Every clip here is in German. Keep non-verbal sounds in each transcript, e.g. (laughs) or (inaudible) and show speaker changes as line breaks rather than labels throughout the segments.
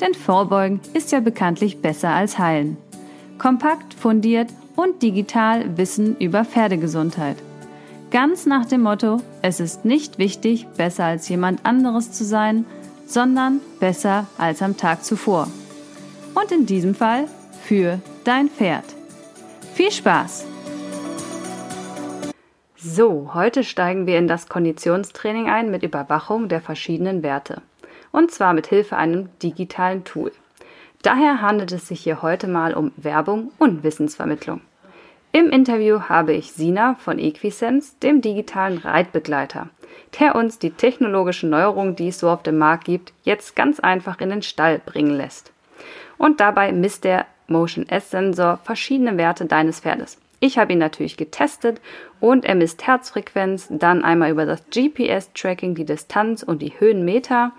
Denn Vorbeugen ist ja bekanntlich besser als Heilen. Kompakt, fundiert und digital Wissen über Pferdegesundheit. Ganz nach dem Motto, es ist nicht wichtig, besser als jemand anderes zu sein, sondern besser als am Tag zuvor. Und in diesem Fall für dein Pferd. Viel Spaß! So, heute steigen wir in das Konditionstraining ein mit Überwachung der verschiedenen Werte und zwar mit Hilfe einem digitalen Tool. Daher handelt es sich hier heute mal um Werbung und Wissensvermittlung. Im Interview habe ich Sina von Equisense, dem digitalen Reitbegleiter, der uns die technologischen Neuerungen, die es so auf dem Markt gibt, jetzt ganz einfach in den Stall bringen lässt. Und dabei misst der Motion S-Sensor verschiedene Werte deines Pferdes. Ich habe ihn natürlich getestet und er misst Herzfrequenz, dann einmal über das GPS-Tracking die Distanz und die Höhenmeter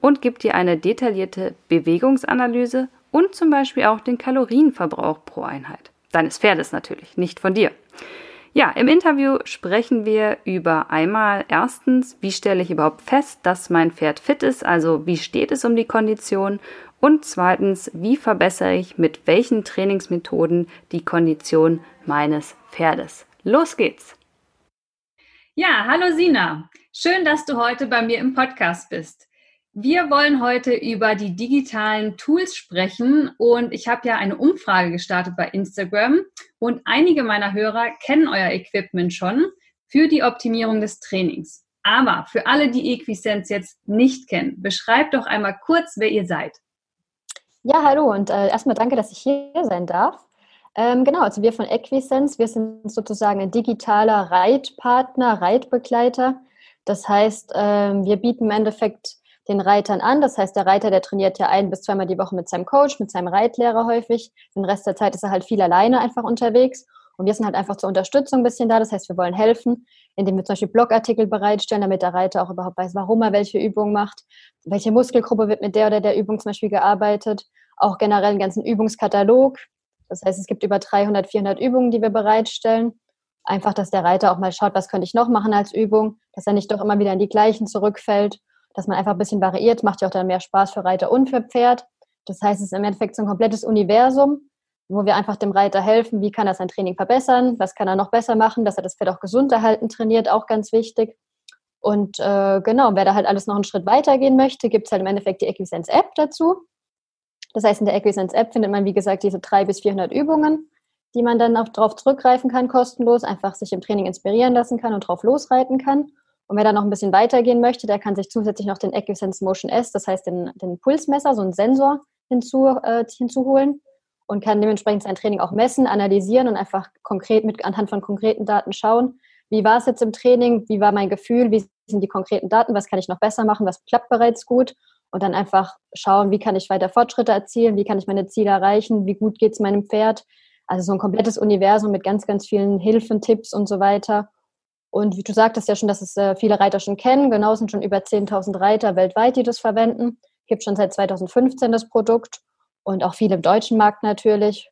und gibt dir eine detaillierte Bewegungsanalyse und zum Beispiel auch den Kalorienverbrauch pro Einheit. Deines Pferdes natürlich, nicht von dir. Ja, im Interview sprechen wir über einmal erstens, wie stelle ich überhaupt fest, dass mein Pferd fit ist, also wie steht es um die Kondition und zweitens, wie verbessere ich mit welchen Trainingsmethoden die Kondition meines Pferdes. Los geht's! Ja, hallo Sina. Schön, dass du heute bei mir im Podcast bist. Wir wollen heute über die digitalen Tools sprechen und ich habe ja eine Umfrage gestartet bei Instagram und einige meiner Hörer kennen euer Equipment schon für die Optimierung des Trainings. Aber für alle, die Equisense jetzt nicht kennen, beschreibt doch einmal kurz, wer ihr seid.
Ja, hallo und äh, erstmal danke, dass ich hier sein darf. Ähm, genau, also wir von Equisense, wir sind sozusagen ein digitaler Reitpartner, Reitbegleiter. Das heißt, ähm, wir bieten im Endeffekt den Reitern an. Das heißt, der Reiter, der trainiert ja ein bis zweimal die Woche mit seinem Coach, mit seinem Reitlehrer häufig. Den Rest der Zeit ist er halt viel alleine einfach unterwegs. Und wir sind halt einfach zur Unterstützung ein bisschen da. Das heißt, wir wollen helfen, indem wir zum Beispiel Blogartikel bereitstellen, damit der Reiter auch überhaupt weiß, warum er welche Übung macht, welche Muskelgruppe wird mit der oder der Übung zum Beispiel gearbeitet, auch generell einen ganzen Übungskatalog. Das heißt, es gibt über 300, 400 Übungen, die wir bereitstellen. Einfach, dass der Reiter auch mal schaut, was könnte ich noch machen als Übung, dass er nicht doch immer wieder in die gleichen zurückfällt, dass man einfach ein bisschen variiert, macht ja auch dann mehr Spaß für Reiter und für Pferd. Das heißt, es ist im Endeffekt so ein komplettes Universum, wo wir einfach dem Reiter helfen, wie kann er sein Training verbessern, was kann er noch besser machen, dass er das Pferd auch gesund erhalten trainiert, auch ganz wichtig. Und äh, genau, wer da halt alles noch einen Schritt weiter gehen möchte, gibt es halt im Endeffekt die Equisense App dazu. Das heißt, in der Equisense App findet man, wie gesagt, diese 300 bis 400 Übungen, die man dann auch darauf zurückgreifen kann, kostenlos, einfach sich im Training inspirieren lassen kann und drauf losreiten kann. Und wer da noch ein bisschen weitergehen möchte, der kann sich zusätzlich noch den Equisense Motion S, das heißt den, den Pulsmesser, so einen Sensor hinzu, äh, hinzuholen und kann dementsprechend sein Training auch messen, analysieren und einfach konkret mit anhand von konkreten Daten schauen, wie war es jetzt im Training, wie war mein Gefühl, wie sind die konkreten Daten, was kann ich noch besser machen, was klappt bereits gut? Und dann einfach schauen, wie kann ich weiter Fortschritte erzielen, wie kann ich meine Ziele erreichen, wie gut geht es meinem Pferd. Also so ein komplettes Universum mit ganz, ganz vielen Hilfen, Tipps und so weiter. Und wie du sagtest ja schon, dass es äh, viele Reiter schon kennen. Genau sind schon über 10.000 Reiter weltweit, die das verwenden. Gibt schon seit 2015 das Produkt und auch viele im deutschen Markt natürlich.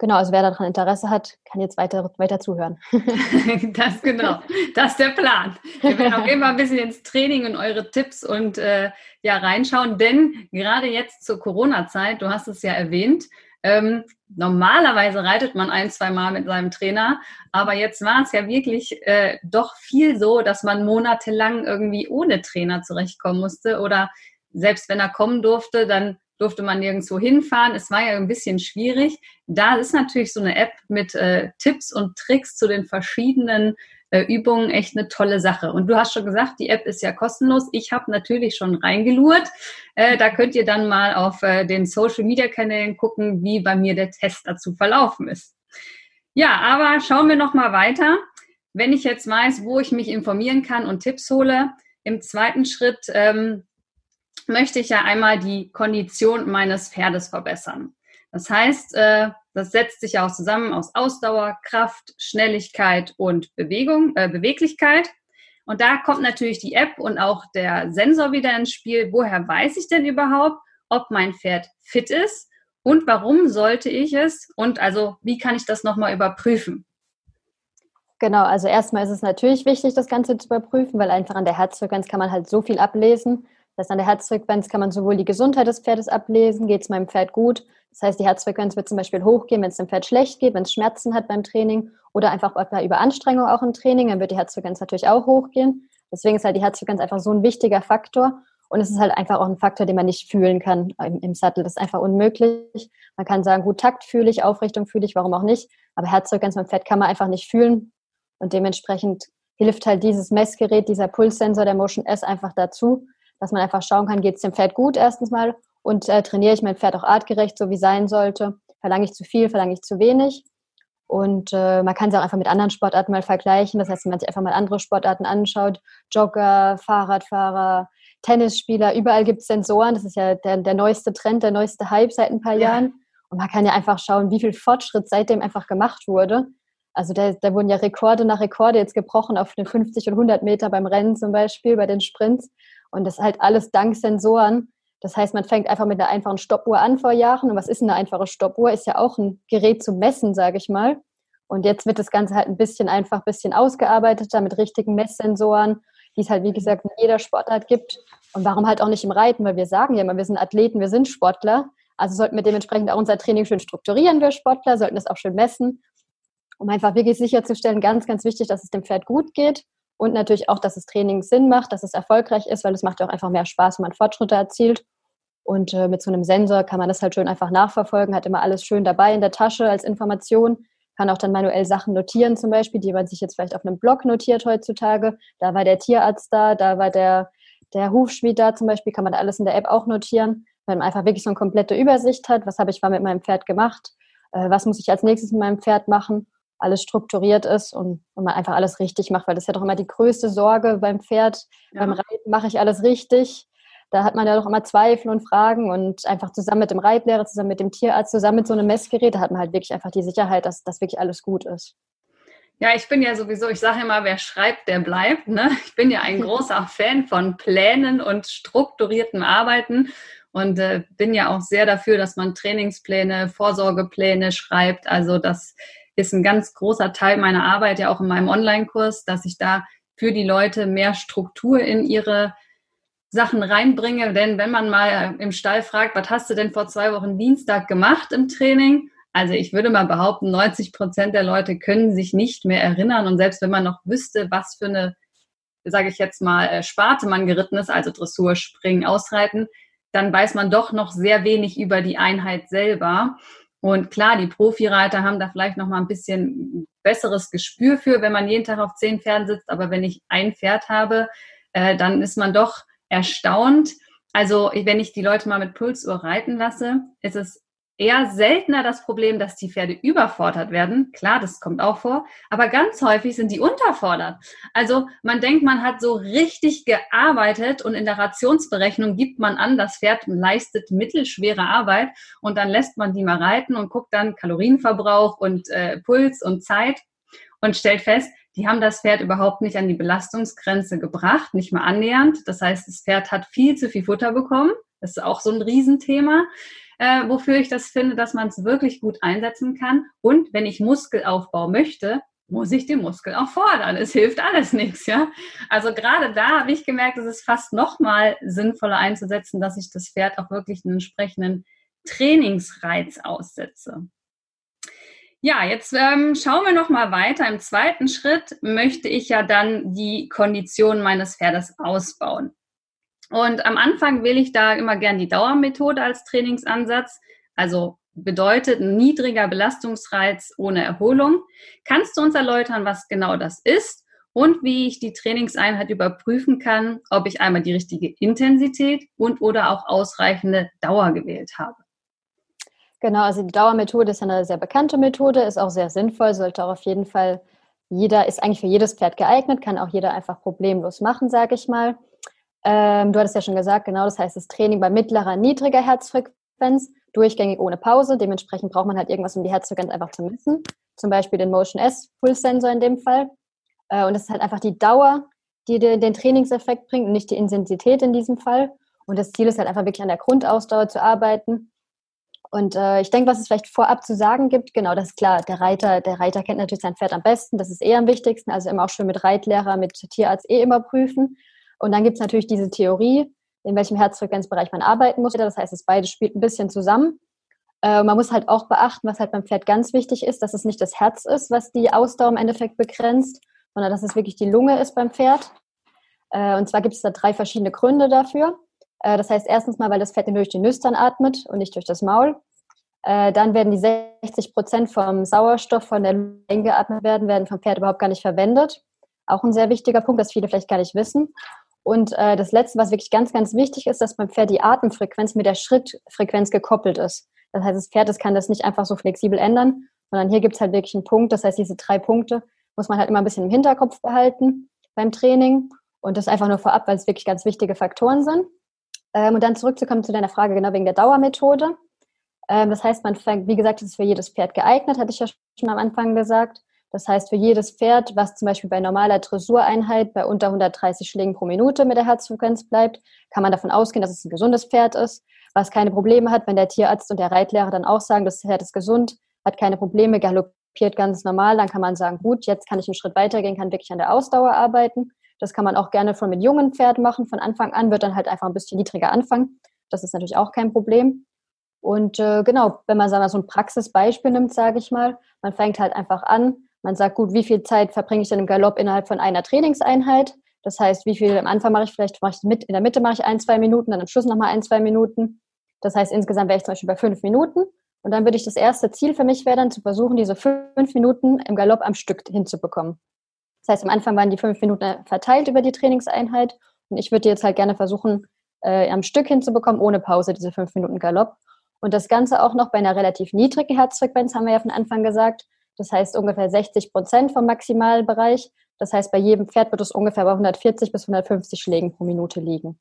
Genau, also wer daran Interesse hat, kann jetzt weiter, weiter zuhören. (laughs)
das genau, das ist der Plan. Wir werden auch immer ein bisschen ins Training und eure Tipps und äh, ja reinschauen, denn gerade jetzt zur Corona-Zeit, du hast es ja erwähnt, ähm, normalerweise reitet man ein, zwei Mal mit seinem Trainer, aber jetzt war es ja wirklich äh, doch viel so, dass man monatelang irgendwie ohne Trainer zurechtkommen musste oder selbst wenn er kommen durfte, dann durfte man nirgendwo hinfahren. Es war ja ein bisschen schwierig. Da ist natürlich so eine App mit äh, Tipps und Tricks zu den verschiedenen äh, Übungen echt eine tolle Sache. Und du hast schon gesagt, die App ist ja kostenlos. Ich habe natürlich schon reingelurt. Äh, da könnt ihr dann mal auf äh, den Social-Media-Kanälen gucken, wie bei mir der Test dazu verlaufen ist. Ja, aber schauen wir noch mal weiter. Wenn ich jetzt weiß, wo ich mich informieren kann und Tipps hole, im zweiten Schritt ähm, möchte ich ja einmal die Kondition meines Pferdes verbessern. Das heißt, äh, das setzt sich ja auch zusammen aus Ausdauer, Kraft, Schnelligkeit und Bewegung, äh, Beweglichkeit. Und da kommt natürlich die App und auch der Sensor wieder ins Spiel. Woher weiß ich denn überhaupt, ob mein Pferd fit ist und warum sollte ich es und also wie kann ich das nochmal überprüfen?
Genau, also erstmal ist es natürlich wichtig, das Ganze zu überprüfen, weil einfach an der Herzfrequenz kann man halt so viel ablesen. Das heißt, an der Herzfrequenz kann man sowohl die Gesundheit des Pferdes ablesen, geht es meinem Pferd gut. Das heißt, die Herzfrequenz wird zum Beispiel hochgehen, wenn es dem Pferd schlecht geht, wenn es Schmerzen hat beim Training oder einfach bei Überanstrengung auch im Training, dann wird die Herzfrequenz natürlich auch hochgehen. Deswegen ist halt die Herzfrequenz einfach so ein wichtiger Faktor. Und es ist halt einfach auch ein Faktor, den man nicht fühlen kann im, im Sattel. Das ist einfach unmöglich. Man kann sagen, gut, Takt fühle ich, Aufrichtung fühle ich, warum auch nicht. Aber Herzfrequenz beim Pferd kann man einfach nicht fühlen. Und dementsprechend hilft halt dieses Messgerät, dieser Pulssensor der Motion S einfach dazu, dass man einfach schauen kann, geht es dem Pferd gut erstens mal und äh, trainiere ich mein Pferd auch artgerecht, so wie sein sollte. Verlange ich zu viel, verlange ich zu wenig. Und äh, man kann sie auch einfach mit anderen Sportarten mal vergleichen. Das heißt, wenn man sich einfach mal andere Sportarten anschaut, Jogger, Fahrradfahrer, Tennisspieler, überall gibt es Sensoren. Das ist ja der, der neueste Trend, der neueste Hype seit ein paar ja. Jahren. Und man kann ja einfach schauen, wie viel Fortschritt seitdem einfach gemacht wurde. Also da, da wurden ja Rekorde nach Rekorde jetzt gebrochen auf den 50 und 100 Meter beim Rennen zum Beispiel, bei den Sprints. Und das ist halt alles dank Sensoren. Das heißt, man fängt einfach mit einer einfachen Stoppuhr an vor Jahren. Und was ist eine einfache Stoppuhr? Ist ja auch ein Gerät zum Messen, sage ich mal. Und jetzt wird das Ganze halt ein bisschen einfach, ein bisschen ausgearbeiteter mit richtigen Messsensoren die es halt, wie gesagt, in jeder Sportart gibt. Und warum halt auch nicht im Reiten? Weil wir sagen ja immer, wir sind Athleten, wir sind Sportler. Also sollten wir dementsprechend auch unser Training schön strukturieren, wir Sportler, sollten das auch schön messen, um einfach wirklich sicherzustellen, ganz, ganz wichtig, dass es dem Pferd gut geht und natürlich auch, dass das Training Sinn macht, dass es erfolgreich ist, weil es macht ja auch einfach mehr Spaß, wenn man Fortschritte erzielt. Und äh, mit so einem Sensor kann man das halt schön einfach nachverfolgen, hat immer alles schön dabei in der Tasche als Information kann auch dann manuell Sachen notieren, zum Beispiel, die man sich jetzt vielleicht auf einem Blog notiert heutzutage. Da war der Tierarzt da, da war der, der Hufschmied da zum Beispiel, kann man alles in der App auch notieren, weil man einfach wirklich so eine komplette Übersicht hat. Was habe ich mal mit meinem Pferd gemacht? Äh, was muss ich als nächstes mit meinem Pferd machen? Alles strukturiert ist und, und man einfach alles richtig macht, weil das ist ja doch immer die größte Sorge beim Pferd. Ja. Beim Reiten mache ich alles richtig da hat man ja doch immer Zweifel und Fragen und einfach zusammen mit dem Reitlehrer, zusammen mit dem Tierarzt, zusammen mit so einem Messgerät, da hat man halt wirklich einfach die Sicherheit, dass das wirklich alles gut ist.
Ja, ich bin ja sowieso, ich sage immer, wer schreibt, der bleibt. Ne? Ich bin ja ein (laughs) großer Fan von Plänen und strukturiertem Arbeiten und äh, bin ja auch sehr dafür, dass man Trainingspläne, Vorsorgepläne schreibt. Also das ist ein ganz großer Teil meiner Arbeit, ja auch in meinem Online-Kurs, dass ich da für die Leute mehr Struktur in ihre Sachen reinbringe. Denn wenn man mal im Stall fragt, was hast du denn vor zwei Wochen Dienstag gemacht im Training? Also ich würde mal behaupten, 90 Prozent der Leute können sich nicht mehr erinnern. Und selbst wenn man noch wüsste, was für eine, sage ich jetzt mal, äh, Sparte man geritten ist, also Dressur, Springen, Ausreiten, dann weiß man doch noch sehr wenig über die Einheit selber. Und klar, die Profireiter haben da vielleicht noch mal ein bisschen besseres Gespür für, wenn man jeden Tag auf zehn Pferden sitzt. Aber wenn ich ein Pferd habe, äh, dann ist man doch erstaunt. Also wenn ich die Leute mal mit Pulsuhr reiten lasse, ist es eher seltener das Problem, dass die Pferde überfordert werden. Klar, das kommt auch vor, aber ganz häufig sind die unterfordert. Also man denkt, man hat so richtig gearbeitet und in der Rationsberechnung gibt man an, das Pferd leistet mittelschwere Arbeit und dann lässt man die mal reiten und guckt dann Kalorienverbrauch und äh, Puls und Zeit und stellt fest, die haben das Pferd überhaupt nicht an die Belastungsgrenze gebracht, nicht mal annähernd. Das heißt, das Pferd hat viel zu viel Futter bekommen. Das ist auch so ein Riesenthema, äh, wofür ich das finde, dass man es wirklich gut einsetzen kann. Und wenn ich Muskelaufbau möchte, muss ich den Muskel auch fordern. Es hilft alles nichts, ja. Also gerade da habe ich gemerkt, es ist fast noch mal sinnvoller einzusetzen, dass ich das Pferd auch wirklich einen entsprechenden Trainingsreiz aussetze. Ja, jetzt ähm, schauen wir noch mal weiter. Im zweiten Schritt möchte ich ja dann die Kondition meines Pferdes ausbauen. Und am Anfang wähle ich da immer gern die Dauermethode als Trainingsansatz. Also bedeutet niedriger Belastungsreiz ohne Erholung. Kannst du uns erläutern, was genau das ist und wie ich die Trainingseinheit überprüfen kann, ob ich einmal die richtige Intensität und oder auch ausreichende Dauer gewählt habe?
Genau, also die Dauermethode ist eine sehr bekannte Methode, ist auch sehr sinnvoll, sollte auch auf jeden Fall jeder, ist eigentlich für jedes Pferd geeignet, kann auch jeder einfach problemlos machen, sage ich mal. Ähm, du hattest ja schon gesagt, genau, das heißt das Training bei mittlerer, niedriger Herzfrequenz. durchgängig ohne Pause. Dementsprechend braucht man halt irgendwas, um die Herzfrequenz einfach zu messen. Zum Beispiel den Motion S Pulse Sensor in dem Fall. Äh, und das ist halt einfach die Dauer, die den Trainingseffekt bringt und nicht die Intensität in diesem Fall. Und das Ziel ist halt einfach wirklich an der Grundausdauer zu arbeiten. Und äh, ich denke, was es vielleicht vorab zu sagen gibt, genau, das ist klar, der Reiter, der Reiter kennt natürlich sein Pferd am besten, das ist eher am wichtigsten, also immer auch schön mit Reitlehrer, mit Tierarzt eh immer prüfen. Und dann gibt es natürlich diese Theorie, in welchem Herzfrequenzbereich man arbeiten muss. Das heißt, es beide spielt ein bisschen zusammen. Äh, man muss halt auch beachten, was halt beim Pferd ganz wichtig ist, dass es nicht das Herz ist, was die Ausdauer im Endeffekt begrenzt, sondern dass es wirklich die Lunge ist beim Pferd. Äh, und zwar gibt es da drei verschiedene Gründe dafür. Äh, das heißt erstens mal, weil das Fett durch die Nüstern atmet und nicht durch das Maul. Äh, dann werden die 60 Prozent vom Sauerstoff von der Lunge eingeatmet werden, werden vom Pferd überhaupt gar nicht verwendet. Auch ein sehr wichtiger Punkt, das viele vielleicht gar nicht wissen. Und äh, das Letzte, was wirklich ganz, ganz wichtig ist, dass beim Pferd die Atemfrequenz mit der Schrittfrequenz gekoppelt ist. Das heißt, das Pferd das kann das nicht einfach so flexibel ändern, sondern hier gibt es halt wirklich einen Punkt. Das heißt, diese drei Punkte muss man halt immer ein bisschen im Hinterkopf behalten beim Training. Und das einfach nur vorab, weil es wirklich ganz wichtige Faktoren sind. Ähm, und dann zurückzukommen zu deiner Frage, genau wegen der Dauermethode. Ähm, das heißt, man fängt, wie gesagt, das ist für jedes Pferd geeignet, hatte ich ja schon am Anfang gesagt. Das heißt, für jedes Pferd, was zum Beispiel bei normaler Dressureinheit bei unter 130 Schlägen pro Minute mit der Herzfrequenz bleibt, kann man davon ausgehen, dass es ein gesundes Pferd ist, was keine Probleme hat, wenn der Tierarzt und der Reitlehrer dann auch sagen, das Pferd ist gesund, hat keine Probleme, galoppiert ganz normal, dann kann man sagen, gut, jetzt kann ich einen Schritt weitergehen, kann wirklich an der Ausdauer arbeiten. Das kann man auch gerne schon mit jungen Pferden machen. Von Anfang an wird dann halt einfach ein bisschen niedriger anfangen. Das ist natürlich auch kein Problem. Und äh, genau, wenn man sagen wir, so ein Praxisbeispiel nimmt, sage ich mal, man fängt halt einfach an. Man sagt, gut, wie viel Zeit verbringe ich denn im Galopp innerhalb von einer Trainingseinheit? Das heißt, wie viel am Anfang mache ich vielleicht, mache ich mit, in der Mitte mache ich ein, zwei Minuten, dann am Schluss nochmal ein, zwei Minuten. Das heißt, insgesamt wäre ich zum Beispiel bei fünf Minuten. Und dann würde ich das erste Ziel für mich wäre dann zu versuchen, diese fünf Minuten im Galopp am Stück hinzubekommen. Das heißt, am Anfang waren die fünf Minuten verteilt über die Trainingseinheit und ich würde jetzt halt gerne versuchen, äh, am Stück hinzubekommen, ohne Pause, diese fünf Minuten Galopp. Und das Ganze auch noch bei einer relativ niedrigen Herzfrequenz, haben wir ja von Anfang gesagt. Das heißt ungefähr 60 Prozent vom Maximalbereich. Das heißt, bei jedem Pferd wird es ungefähr bei 140 bis 150 Schlägen pro Minute liegen.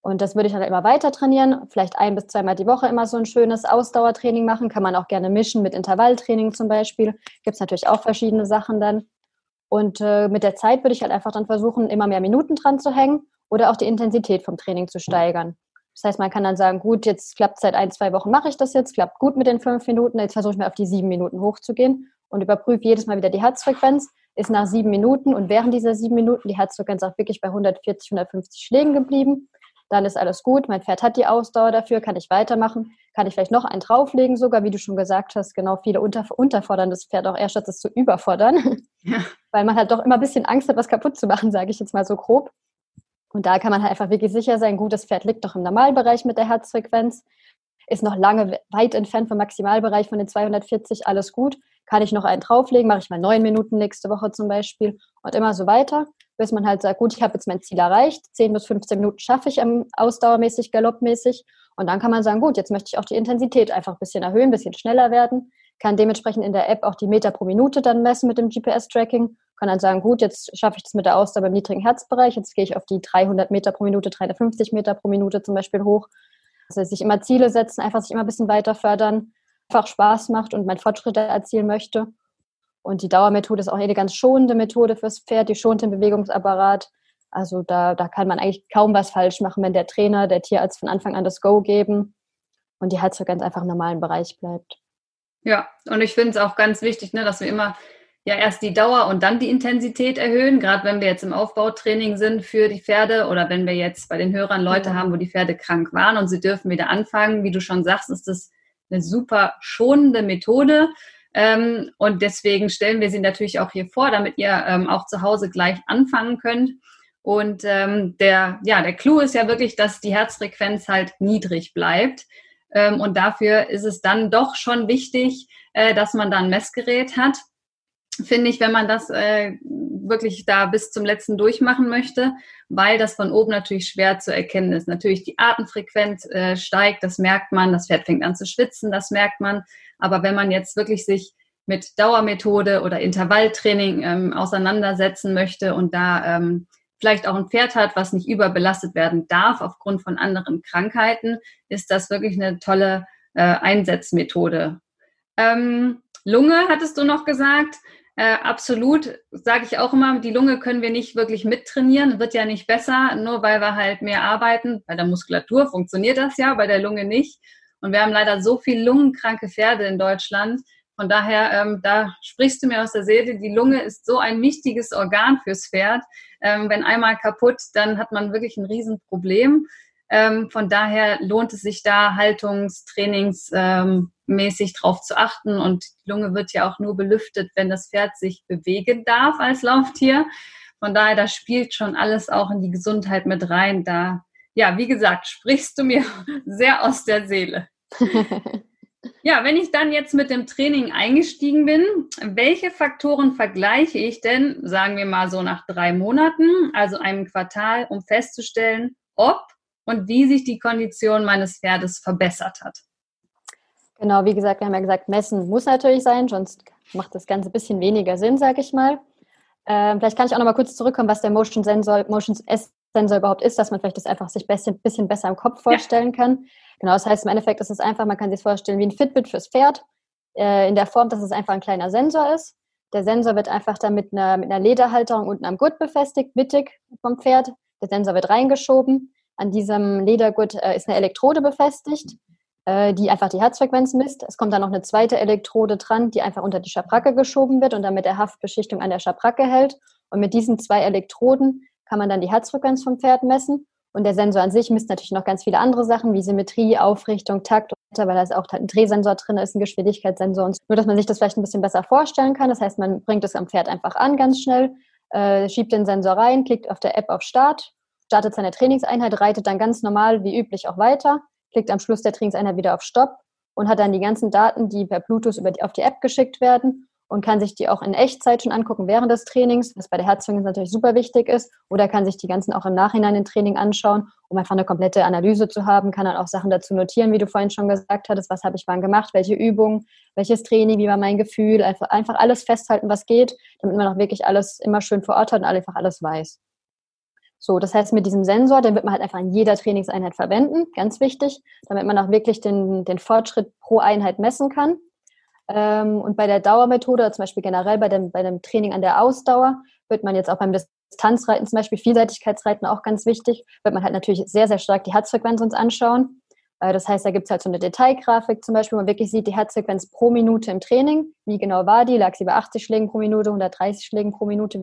Und das würde ich dann immer weiter trainieren, vielleicht ein bis zweimal die Woche immer so ein schönes Ausdauertraining machen. Kann man auch gerne mischen mit Intervalltraining zum Beispiel. Gibt es natürlich auch verschiedene Sachen dann. Und äh, mit der Zeit würde ich halt einfach dann versuchen, immer mehr Minuten dran zu hängen oder auch die Intensität vom Training zu steigern. Das heißt, man kann dann sagen, gut, jetzt klappt seit ein, zwei Wochen mache ich das jetzt, klappt gut mit den fünf Minuten, jetzt versuche ich mal auf die sieben Minuten hochzugehen und überprüfe jedes Mal wieder die Herzfrequenz. Ist nach sieben Minuten und während dieser sieben Minuten die Herzfrequenz auch wirklich bei 140, 150 Schlägen geblieben dann ist alles gut. Mein Pferd hat die Ausdauer dafür, kann ich weitermachen. Kann ich vielleicht noch einen drauflegen, sogar, wie du schon gesagt hast, genau, viele unter, unterfordern das Pferd auch eher, statt es zu überfordern. Ja. (laughs) Weil man halt doch immer ein bisschen Angst hat, was kaputt zu machen, sage ich jetzt mal so grob. Und da kann man halt einfach wirklich sicher sein, gut, das Pferd liegt doch im Normalbereich mit der Herzfrequenz, ist noch lange weit entfernt vom Maximalbereich von den 240, alles gut. Kann ich noch einen drauflegen, mache ich mal neun Minuten nächste Woche zum Beispiel und immer so weiter bis man halt sagt, gut, ich habe jetzt mein Ziel erreicht, 10 bis 15 Minuten schaffe ich ausdauermäßig, galoppmäßig. Und dann kann man sagen, gut, jetzt möchte ich auch die Intensität einfach ein bisschen erhöhen, ein bisschen schneller werden, kann dementsprechend in der App auch die Meter pro Minute dann messen mit dem GPS-Tracking, kann dann sagen, gut, jetzt schaffe ich das mit der Ausdauer im niedrigen Herzbereich, jetzt gehe ich auf die 300 Meter pro Minute, 350 Meter pro Minute zum Beispiel hoch. Also sich immer Ziele setzen, einfach sich immer ein bisschen weiter fördern, einfach Spaß macht und man Fortschritte erzielen möchte. Und die Dauermethode ist auch eine ganz schonende Methode fürs Pferd, die schont den Bewegungsapparat. Also da, da kann man eigentlich kaum was falsch machen, wenn der Trainer, der Tierarzt von Anfang an das Go geben und die Herzfrequenz einfach im normalen Bereich bleibt.
Ja, und ich finde es auch ganz wichtig, ne, dass wir immer ja erst die Dauer und dann die Intensität erhöhen, gerade wenn wir jetzt im Aufbautraining sind für die Pferde oder wenn wir jetzt bei den Hörern Leute haben, wo die Pferde krank waren und sie dürfen wieder anfangen. Wie du schon sagst, ist das eine super schonende Methode. Ähm, und deswegen stellen wir sie natürlich auch hier vor, damit ihr ähm, auch zu Hause gleich anfangen könnt. Und ähm, der, ja, der Clou ist ja wirklich, dass die Herzfrequenz halt niedrig bleibt. Ähm, und dafür ist es dann doch schon wichtig, äh, dass man da ein Messgerät hat. Finde ich, wenn man das äh, wirklich da bis zum letzten durchmachen möchte, weil das von oben natürlich schwer zu erkennen ist. Natürlich die Atemfrequenz äh, steigt, das merkt man, das Pferd fängt an zu schwitzen, das merkt man. Aber wenn man jetzt wirklich sich mit Dauermethode oder Intervalltraining ähm, auseinandersetzen möchte und da ähm, vielleicht auch ein Pferd hat, was nicht überbelastet werden darf aufgrund von anderen Krankheiten, ist das wirklich eine tolle äh, Einsetzmethode. Ähm, Lunge hattest du noch gesagt. Äh, absolut, sage ich auch immer, die Lunge können wir nicht wirklich mittrainieren, wird ja nicht besser, nur weil wir halt mehr arbeiten. Bei der Muskulatur funktioniert das ja, bei der Lunge nicht. Und wir haben leider so viel lungenkranke Pferde in Deutschland. Von daher, ähm, da sprichst du mir aus der Seele, die Lunge ist so ein wichtiges Organ fürs Pferd. Ähm, wenn einmal kaputt, dann hat man wirklich ein Riesenproblem. Ähm, von daher lohnt es sich da haltungstrainingsmäßig ähm, drauf zu achten. Und die Lunge wird ja auch nur belüftet, wenn das Pferd sich bewegen darf als Lauftier. Von daher, da spielt schon alles auch in die Gesundheit mit rein. Da, ja, wie gesagt, sprichst du mir (laughs) sehr aus der Seele. (laughs) Ja, wenn ich dann jetzt mit dem Training eingestiegen bin, welche Faktoren vergleiche ich denn, sagen wir mal so nach drei Monaten, also einem Quartal, um festzustellen, ob und wie sich die Kondition meines Pferdes verbessert hat.
Genau, wie gesagt, wir haben ja gesagt, messen muss natürlich sein, sonst macht das Ganze ein bisschen weniger Sinn, sage ich mal. Ähm, vielleicht kann ich auch noch mal kurz zurückkommen, was der Motion Sensor, Motion S Sensor überhaupt ist, dass man vielleicht das einfach sich ein bisschen, bisschen besser im Kopf vorstellen ja. kann. Genau, das heißt, im Endeffekt ist es einfach, man kann sich vorstellen wie ein Fitbit fürs Pferd, äh, in der Form, dass es einfach ein kleiner Sensor ist. Der Sensor wird einfach dann mit einer, mit einer Lederhalterung unten am Gurt befestigt, mittig vom Pferd. Der Sensor wird reingeschoben. An diesem Ledergurt äh, ist eine Elektrode befestigt, äh, die einfach die Herzfrequenz misst. Es kommt dann noch eine zweite Elektrode dran, die einfach unter die Schabracke geschoben wird und damit der Haftbeschichtung an der Schabracke hält. Und mit diesen zwei Elektroden kann man dann die Herzfrequenz vom Pferd messen. Und der Sensor an sich misst natürlich noch ganz viele andere Sachen wie Symmetrie, Aufrichtung, Takt und so weiter, weil da ist auch ein Drehsensor drin ist, ein Geschwindigkeitssensor. Und nur, dass man sich das vielleicht ein bisschen besser vorstellen kann. Das heißt, man bringt es am Pferd einfach an ganz schnell, äh, schiebt den Sensor rein, klickt auf der App auf Start startet seine Trainingseinheit, reitet dann ganz normal wie üblich auch weiter, klickt am Schluss der Trainingseinheit wieder auf Stopp und hat dann die ganzen Daten, die per Bluetooth über die, auf die App geschickt werden und kann sich die auch in Echtzeit schon angucken während des Trainings, was bei der Herzfrequenz natürlich super wichtig ist, oder kann sich die ganzen auch im Nachhinein im Training anschauen, um einfach eine komplette Analyse zu haben, kann dann auch Sachen dazu notieren, wie du vorhin schon gesagt hattest, was habe ich wann gemacht, welche Übungen, welches Training, wie war mein Gefühl, einfach, einfach alles festhalten, was geht, damit man auch wirklich alles immer schön vor Ort hat und einfach alles weiß. So, das heißt, mit diesem Sensor, den wird man halt einfach in jeder Trainingseinheit verwenden, ganz wichtig, damit man auch wirklich den, den Fortschritt pro Einheit messen kann. Ähm, und bei der Dauermethode, zum Beispiel generell bei dem, bei dem Training an der Ausdauer, wird man jetzt auch beim Distanzreiten zum Beispiel, Vielseitigkeitsreiten auch ganz wichtig, wird man halt natürlich sehr, sehr stark die Herzfrequenz uns anschauen. Äh, das heißt, da gibt es halt so eine Detailgrafik zum Beispiel, wo man wirklich sieht, die Herzfrequenz pro Minute im Training. Wie genau war die? Lag sie bei 80 Schlägen pro Minute, 130 Schlägen pro Minute?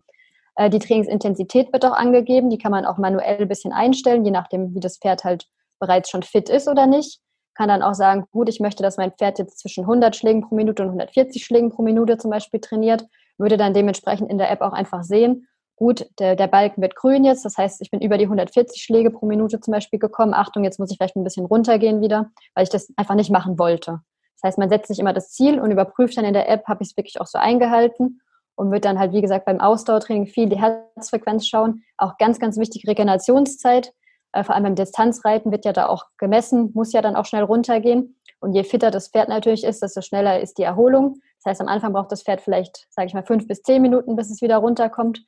Äh, die Trainingsintensität wird auch angegeben. Die kann man auch manuell ein bisschen einstellen, je nachdem, wie das Pferd halt bereits schon fit ist oder nicht. Kann dann auch sagen, gut, ich möchte, dass mein Pferd jetzt zwischen 100 Schlägen pro Minute und 140 Schlägen pro Minute zum Beispiel trainiert. Würde dann dementsprechend in der App auch einfach sehen, gut, der, der Balken wird grün jetzt. Das heißt, ich bin über die 140 Schläge pro Minute zum Beispiel gekommen. Achtung, jetzt muss ich vielleicht ein bisschen runtergehen wieder, weil ich das einfach nicht machen wollte. Das heißt, man setzt sich immer das Ziel und überprüft dann in der App, habe ich es wirklich auch so eingehalten und wird dann halt, wie gesagt, beim Ausdauertraining viel die Herzfrequenz schauen. Auch ganz, ganz wichtig, Regenerationszeit. Äh, vor allem beim Distanzreiten wird ja da auch gemessen, muss ja dann auch schnell runtergehen. Und je fitter das Pferd natürlich ist, desto schneller ist die Erholung. Das heißt, am Anfang braucht das Pferd vielleicht, sage ich mal, fünf bis zehn Minuten, bis es wieder runterkommt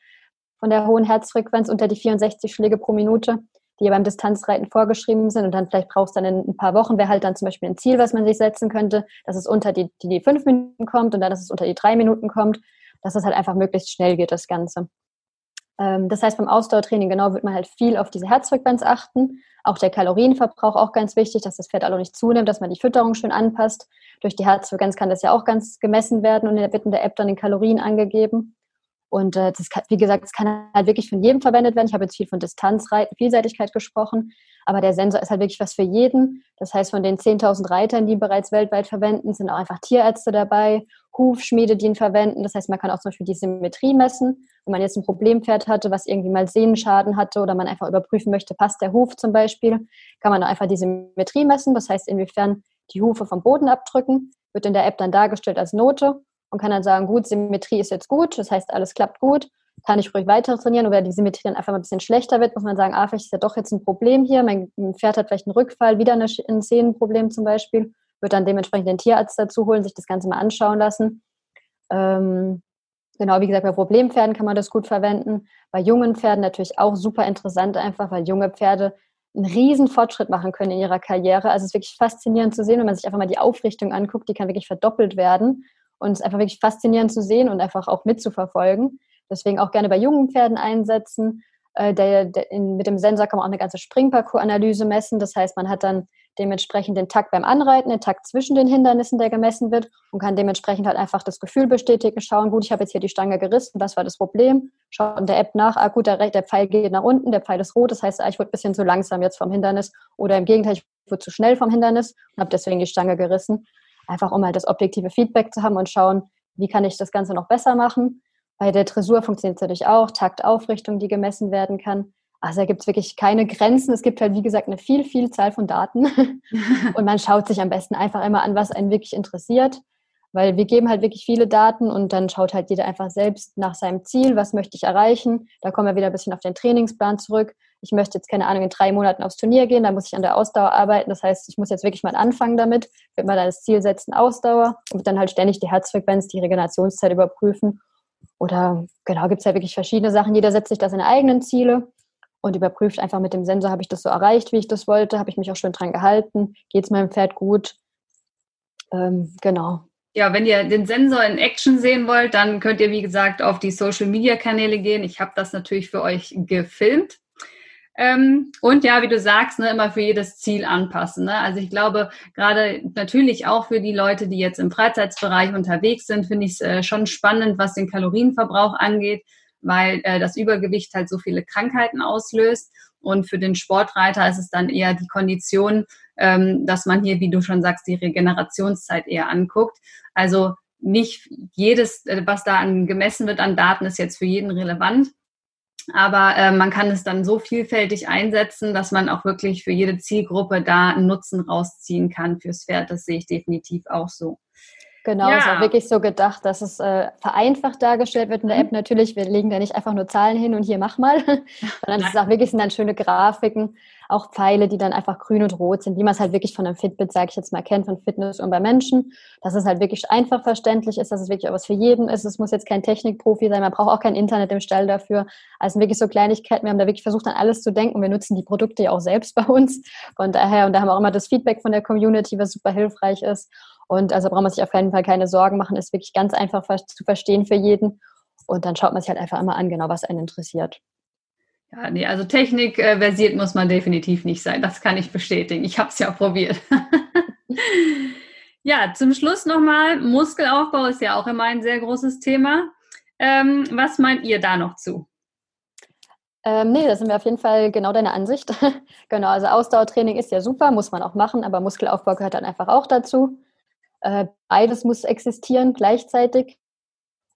von der hohen Herzfrequenz unter die 64 Schläge pro Minute, die ja beim Distanzreiten vorgeschrieben sind. Und dann vielleicht braucht es dann in ein paar Wochen, wäre halt dann zum Beispiel ein Ziel, was man sich setzen könnte, dass es unter die, die, die fünf Minuten kommt und dann, dass es unter die drei Minuten kommt dass es halt einfach möglichst schnell geht, das Ganze. Ähm, das heißt, beim Ausdauertraining genau wird man halt viel auf diese Herzfrequenz achten. Auch der Kalorienverbrauch auch ganz wichtig, dass das Fett auch nicht zunimmt, dass man die Fütterung schön anpasst. Durch die Herzfrequenz kann das ja auch ganz gemessen werden und in der, wird in der App dann den Kalorien angegeben. Und äh, das kann, wie gesagt, das kann halt wirklich von jedem verwendet werden. Ich habe jetzt viel von Distanzreiten, Vielseitigkeit gesprochen, aber der Sensor ist halt wirklich was für jeden. Das heißt, von den 10.000 Reitern, die bereits weltweit verwenden, sind auch einfach Tierärzte dabei, Hufschmiede, die ihn verwenden. Das heißt, man kann auch zum Beispiel die Symmetrie messen. Wenn man jetzt ein Problempferd hatte, was irgendwie mal Sehnenschaden hatte oder man einfach überprüfen möchte, passt der Huf zum Beispiel, kann man einfach die Symmetrie messen. Das heißt, inwiefern die Hufe vom Boden abdrücken, wird in der App dann dargestellt als Note und kann dann sagen, gut, Symmetrie ist jetzt gut, das heißt, alles klappt gut, kann ich ruhig weiter trainieren. Oder die Symmetrie dann einfach mal ein bisschen schlechter wird, muss man sagen, ah, vielleicht ist ja doch jetzt ein Problem hier, mein Pferd hat vielleicht einen Rückfall, wieder ein Sehnenproblem zum Beispiel, wird dann dementsprechend den Tierarzt dazu holen, sich das Ganze mal anschauen lassen. Ähm, genau, wie gesagt, bei Problempferden kann man das gut verwenden. Bei jungen Pferden natürlich auch super interessant einfach, weil junge Pferde einen riesen Fortschritt machen können in ihrer Karriere. Also es ist wirklich faszinierend zu sehen, wenn man sich einfach mal die Aufrichtung anguckt, die kann wirklich verdoppelt werden. Und es ist einfach wirklich faszinierend zu sehen und einfach auch mitzuverfolgen. Deswegen auch gerne bei jungen Pferden einsetzen. Äh, der, der in, mit dem Sensor kann man auch eine ganze Springparcours-Analyse messen. Das heißt, man hat dann dementsprechend den Takt beim Anreiten, den Takt zwischen den Hindernissen, der gemessen wird und kann dementsprechend halt einfach das Gefühl bestätigen, schauen, gut, ich habe jetzt hier die Stange gerissen, was war das Problem? Schauen der App nach, ah gut, der, der Pfeil geht nach unten, der Pfeil ist rot, das heißt, ah, ich wurde ein bisschen zu langsam jetzt vom Hindernis oder im Gegenteil, ich wurde zu schnell vom Hindernis und habe deswegen die Stange gerissen. Einfach um halt das objektive Feedback zu haben und schauen, wie kann ich das Ganze noch besser machen. Bei der Dressur funktioniert es natürlich auch, Taktaufrichtung, die gemessen werden kann. Also da gibt es wirklich keine Grenzen. Es gibt halt, wie gesagt, eine viel, viel Zahl von Daten. (laughs) und man schaut sich am besten einfach immer an, was einen wirklich interessiert. Weil wir geben halt wirklich viele Daten und dann schaut halt jeder einfach selbst nach seinem Ziel, was möchte ich erreichen. Da kommen wir wieder ein bisschen auf den Trainingsplan zurück. Ich möchte jetzt, keine Ahnung, in drei Monaten aufs Turnier gehen, da muss ich an der Ausdauer arbeiten. Das heißt, ich muss jetzt wirklich mal anfangen damit, wird mal das Ziel setzen, Ausdauer und dann halt ständig die Herzfrequenz, die Regenerationszeit überprüfen. Oder genau, gibt es ja halt wirklich verschiedene Sachen. Jeder setzt sich da seine eigenen Ziele und überprüft einfach mit dem Sensor, habe ich das so erreicht, wie ich das wollte, habe ich mich auch schön dran gehalten, geht es meinem Pferd gut. Ähm, genau.
Ja, wenn ihr den Sensor in Action sehen wollt, dann könnt ihr, wie gesagt, auf die Social-Media-Kanäle gehen. Ich habe das natürlich für euch gefilmt. Ähm, und ja, wie du sagst, ne, immer für jedes Ziel anpassen. Ne? Also ich glaube, gerade natürlich auch für die Leute, die jetzt im Freizeitsbereich unterwegs sind, finde ich es äh, schon spannend, was den Kalorienverbrauch angeht weil äh, das Übergewicht halt so viele Krankheiten auslöst. Und für den Sportreiter ist es dann eher die Kondition, ähm, dass man hier, wie du schon sagst, die Regenerationszeit eher anguckt. Also nicht jedes, äh, was da an gemessen wird an Daten, ist jetzt für jeden relevant. Aber äh, man kann es dann so vielfältig einsetzen, dass man auch wirklich für jede Zielgruppe da einen Nutzen rausziehen kann fürs Pferd. Das sehe ich definitiv auch so.
Genau, ja. ist auch wirklich so gedacht, dass es äh, vereinfacht dargestellt wird in der mhm. App. Natürlich, wir legen da nicht einfach nur Zahlen hin und hier mach mal, (laughs) sondern es ist auch wirklich sind dann schöne Grafiken, auch Pfeile, die dann einfach grün und rot sind, wie man es halt wirklich von einem Fitbit, sage ich jetzt mal, kennt, von Fitness und bei Menschen, dass es halt wirklich einfach verständlich ist, dass es wirklich auch was für jeden ist. Es muss jetzt kein Technikprofi sein, man braucht auch kein Internet im Stall dafür. Also wirklich so Kleinigkeiten. Wir haben da wirklich versucht, an alles zu denken wir nutzen die Produkte ja auch selbst bei uns. Von daher, und da haben wir auch immer das Feedback von der Community, was super hilfreich ist. Und also braucht man sich auf keinen Fall keine Sorgen machen, ist wirklich ganz einfach zu verstehen für jeden. Und dann schaut man sich halt einfach immer an, genau was einen interessiert.
Ja, nee, also Technik äh, versiert muss man definitiv nicht sein. Das kann ich bestätigen. Ich habe es ja probiert. (laughs) ja, zum Schluss nochmal, Muskelaufbau ist ja auch immer ein sehr großes Thema. Ähm, was meint ihr da noch zu?
Ähm, nee, da sind wir auf jeden Fall genau deiner Ansicht. (laughs) genau, also Ausdauertraining ist ja super, muss man auch machen, aber Muskelaufbau gehört dann einfach auch dazu. Äh, beides muss existieren gleichzeitig.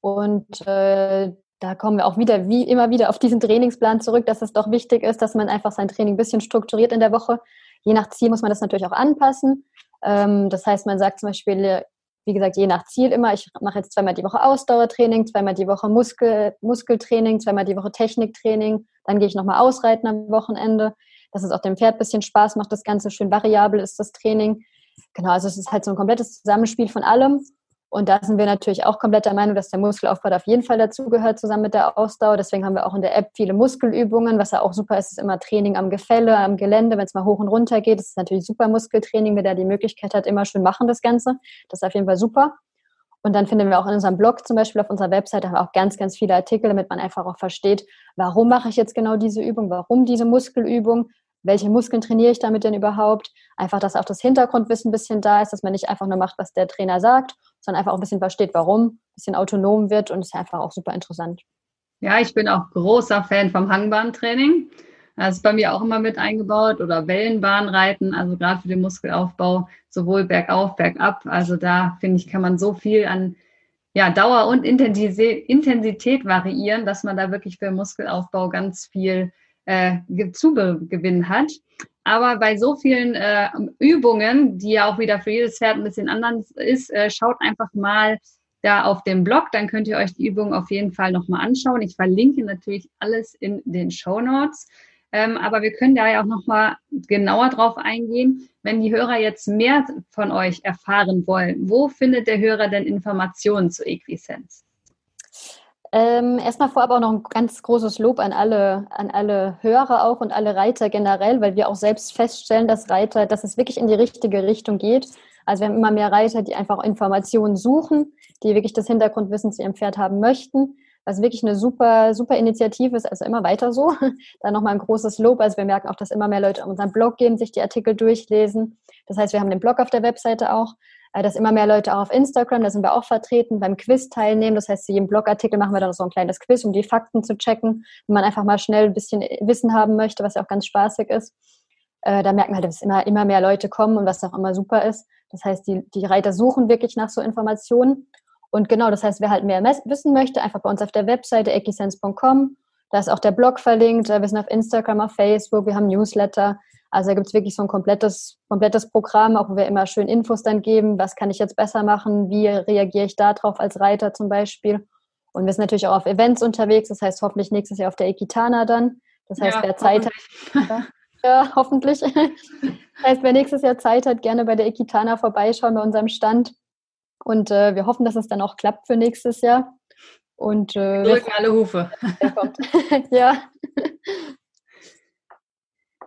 Und äh, da kommen wir auch wieder, wie immer wieder, auf diesen Trainingsplan zurück, dass es doch wichtig ist, dass man einfach sein Training ein bisschen strukturiert in der Woche. Je nach Ziel muss man das natürlich auch anpassen. Ähm, das heißt, man sagt zum Beispiel, wie gesagt, je nach Ziel immer, ich mache jetzt zweimal die Woche Ausdauertraining, zweimal die Woche Muskel, Muskeltraining, zweimal die Woche Techniktraining, dann gehe ich nochmal ausreiten am Wochenende, dass es auch dem Pferd ein bisschen Spaß macht, das Ganze schön variabel ist, das Training. Genau, also es ist halt so ein komplettes Zusammenspiel von allem. Und da sind wir natürlich auch komplett der Meinung, dass der Muskelaufbau auf jeden Fall dazugehört, zusammen mit der Ausdauer. Deswegen haben wir auch in der App viele Muskelübungen. Was ja auch super ist, ist immer Training am Gefälle, am Gelände, wenn es mal hoch und runter geht. Das ist natürlich super Muskeltraining, wer da die Möglichkeit hat, immer schön machen das Ganze. Das ist auf jeden Fall super. Und dann finden wir auch in unserem Blog zum Beispiel auf unserer Webseite haben wir auch ganz, ganz viele Artikel, damit man einfach auch versteht, warum mache ich jetzt genau diese Übung, warum diese Muskelübung, welche Muskeln trainiere ich damit denn überhaupt? Einfach, dass auch das Hintergrundwissen ein bisschen da ist, dass man nicht einfach nur macht, was der Trainer sagt, sondern einfach auch ein bisschen versteht, warum, ein bisschen autonom wird und ist einfach auch super interessant.
Ja, ich bin auch großer Fan vom Hangbahntraining. Das ist bei mir auch immer mit eingebaut oder Wellenbahnreiten, also gerade für den Muskelaufbau, sowohl bergauf, bergab. Also da finde ich, kann man so viel an ja, Dauer und Intensität variieren, dass man da wirklich für Muskelaufbau ganz viel äh, Zugewinn hat. Aber bei so vielen äh, Übungen, die ja auch wieder für jedes Pferd ein bisschen anders ist, äh, schaut einfach mal da auf dem Blog, dann könnt ihr euch die Übungen auf jeden Fall nochmal anschauen. Ich verlinke natürlich alles in den Show Notes. Ähm, aber wir können da ja auch nochmal genauer drauf eingehen, wenn die Hörer jetzt mehr von euch erfahren wollen. Wo findet der Hörer denn Informationen zu Equisense?
Ähm, erstmal vorab auch noch ein ganz großes Lob an alle, an alle Hörer auch und alle Reiter generell, weil wir auch selbst feststellen, dass Reiter, dass es wirklich in die richtige Richtung geht. Also wir haben immer mehr Reiter, die einfach Informationen suchen, die wirklich das Hintergrundwissen zu ihrem Pferd haben möchten. Was wirklich eine super, super Initiative ist, also immer weiter so. (laughs) da nochmal ein großes Lob. Also wir merken auch, dass immer mehr Leute auf unseren Blog gehen, sich die Artikel durchlesen. Das heißt, wir haben den Blog auf der Webseite auch äh, dass immer mehr Leute auch auf Instagram, da sind wir auch vertreten, beim Quiz teilnehmen. Das heißt, zu jedem Blogartikel machen wir dann so ein kleines Quiz, um die Fakten zu checken, wenn man einfach mal schnell ein bisschen Wissen haben möchte, was ja auch ganz spaßig ist. Äh, da merken wir halt, dass immer, immer mehr Leute kommen und was auch immer super ist. Das heißt, die, die Reiter suchen wirklich nach so Informationen. Und genau, das heißt, wer halt mehr wissen möchte, einfach bei uns auf der Webseite equisense.com. Da ist auch der Blog verlinkt. Wir sind auf Instagram, auf Facebook, wir haben Newsletter. Also da gibt es wirklich so ein komplettes, komplettes Programm, auch wo wir immer schön Infos dann geben, was kann ich jetzt besser machen, wie reagiere ich darauf als Reiter zum Beispiel. Und wir sind natürlich auch auf Events unterwegs, das heißt hoffentlich nächstes Jahr auf der Ekitana dann. Das heißt, ja, wer Zeit hat, ja, hoffentlich. (laughs) Das heißt, wer nächstes Jahr Zeit hat, gerne bei der Ekitana vorbeischauen bei unserem Stand. Und äh, wir hoffen, dass es dann auch klappt für nächstes Jahr. Und
äh, wir drücken alle Hufe. (laughs)
ja.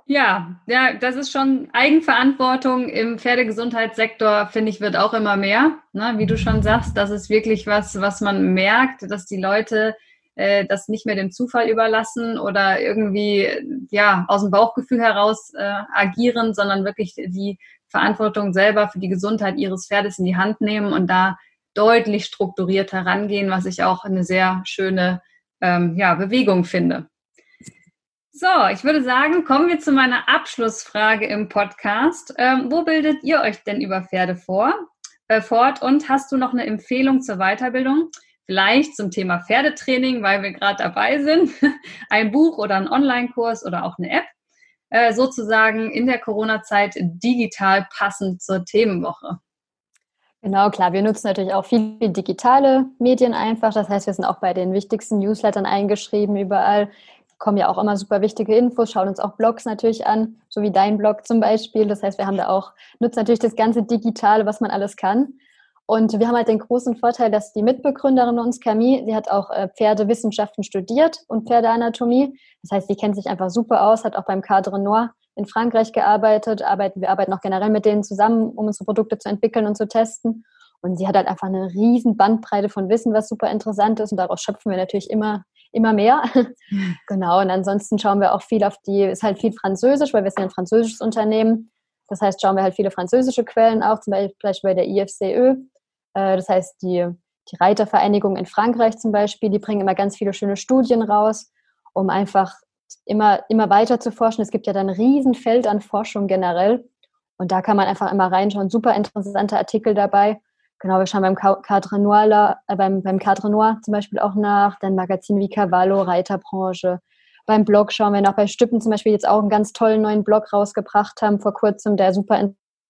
Ja, ja, das ist schon Eigenverantwortung im Pferdegesundheitssektor, finde ich, wird auch immer mehr. Ne? Wie du schon sagst, das ist wirklich was, was man merkt, dass die Leute äh, das nicht mehr dem Zufall überlassen oder irgendwie ja aus dem Bauchgefühl heraus äh, agieren, sondern wirklich die Verantwortung selber für die Gesundheit ihres Pferdes in die Hand nehmen und da deutlich strukturiert herangehen, was ich auch eine sehr schöne ähm, ja, Bewegung finde. So, ich würde sagen, kommen wir zu meiner Abschlussfrage im Podcast. Ähm, wo bildet ihr euch denn über Pferde vor, äh, fort und hast du noch eine Empfehlung zur Weiterbildung? Vielleicht zum Thema Pferdetraining, weil wir gerade dabei sind. (laughs) Ein Buch oder ein Online-Kurs oder auch eine App. Äh, sozusagen in der Corona-Zeit digital passend zur Themenwoche.
Genau, klar. Wir nutzen natürlich auch viele digitale Medien einfach. Das heißt, wir sind auch bei den wichtigsten Newslettern eingeschrieben überall kommen ja auch immer super wichtige Infos, schauen uns auch Blogs natürlich an, so wie dein Blog zum Beispiel. Das heißt, wir haben da auch, nutzen natürlich das ganze Digitale, was man alles kann. Und wir haben halt den großen Vorteil, dass die Mitbegründerin uns, Camille, die hat auch äh, Pferdewissenschaften studiert und Pferdeanatomie. Das heißt, die kennt sich einfach super aus, hat auch beim Cadre Noir in Frankreich gearbeitet. Arbeiten, wir arbeiten auch generell mit denen zusammen, um unsere Produkte zu entwickeln und zu testen. Und sie hat halt einfach eine riesen Bandbreite von Wissen, was super interessant ist. Und daraus schöpfen wir natürlich immer immer mehr. (laughs) genau, und ansonsten schauen wir auch viel auf die, ist halt viel Französisch, weil wir sind ein französisches Unternehmen. Das heißt, schauen wir halt viele französische Quellen auch, zum Beispiel bei der IFCÖ. Äh, das heißt, die, die Reitervereinigung in Frankreich zum Beispiel, die bringen immer ganz viele schöne Studien raus, um einfach immer, immer weiter zu forschen. Es gibt ja dann ein Riesenfeld an Forschung generell. Und da kann man einfach immer reinschauen. Super interessante Artikel dabei. Genau, wir schauen beim Cadre Noir, äh, beim, beim Cadre Noir zum Beispiel auch nach, dann Magazin wie Cavallo, Reiterbranche. Beim Blog schauen wir nach, bei Stüppen zum Beispiel jetzt auch einen ganz tollen neuen Blog rausgebracht haben vor kurzem, der super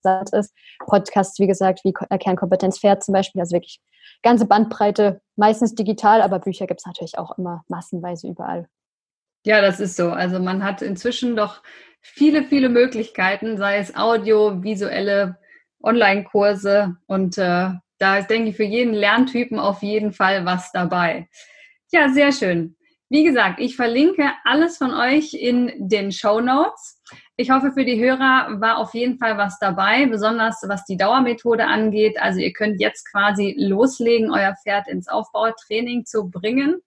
interessant ist. Podcasts, wie gesagt, wie Kernkompetenz Pferd zum Beispiel, also wirklich ganze Bandbreite, meistens digital, aber Bücher gibt es natürlich auch immer massenweise überall.
Ja, das ist so. Also man hat inzwischen doch viele, viele Möglichkeiten, sei es Audio, visuelle Online-Kurse und äh, da ist, denke ich, für jeden Lerntypen auf jeden Fall was dabei. Ja, sehr schön. Wie gesagt, ich verlinke alles von euch in den Show Notes. Ich hoffe, für die Hörer war auf jeden Fall was dabei, besonders was die Dauermethode angeht. Also ihr könnt jetzt quasi loslegen, euer Pferd ins Aufbautraining zu bringen.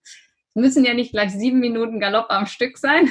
müssen ja nicht gleich sieben Minuten Galopp am Stück sein.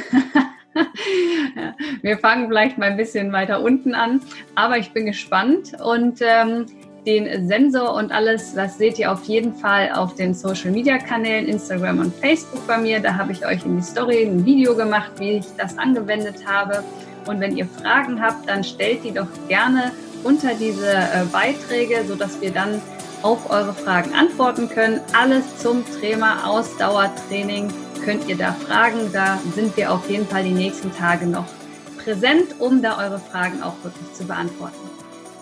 (laughs) Wir fangen vielleicht mal ein bisschen weiter unten an, aber ich bin gespannt und ähm, den Sensor und alles, das seht ihr auf jeden Fall auf den Social Media Kanälen Instagram und Facebook bei mir. Da habe ich euch in die Story ein Video gemacht, wie ich das angewendet habe. Und wenn ihr Fragen habt, dann stellt die doch gerne unter diese äh, Beiträge, sodass wir dann auf eure Fragen antworten können. Alles zum Thema Ausdauertraining könnt ihr da fragen. Da sind wir auf jeden Fall die nächsten Tage noch präsent, um da eure Fragen auch wirklich zu beantworten.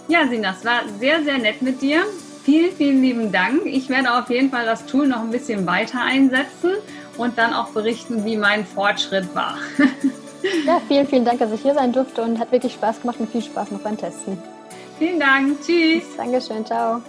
Ja, Sina, es war sehr, sehr nett mit dir. Vielen, vielen lieben Dank. Ich werde auf jeden Fall das Tool noch ein bisschen weiter einsetzen und dann auch berichten, wie mein Fortschritt war.
Ja, vielen, vielen Dank, dass ich hier sein durfte und hat wirklich Spaß gemacht und viel Spaß noch beim Testen.
Vielen Dank. Tschüss.
Dankeschön. Ciao.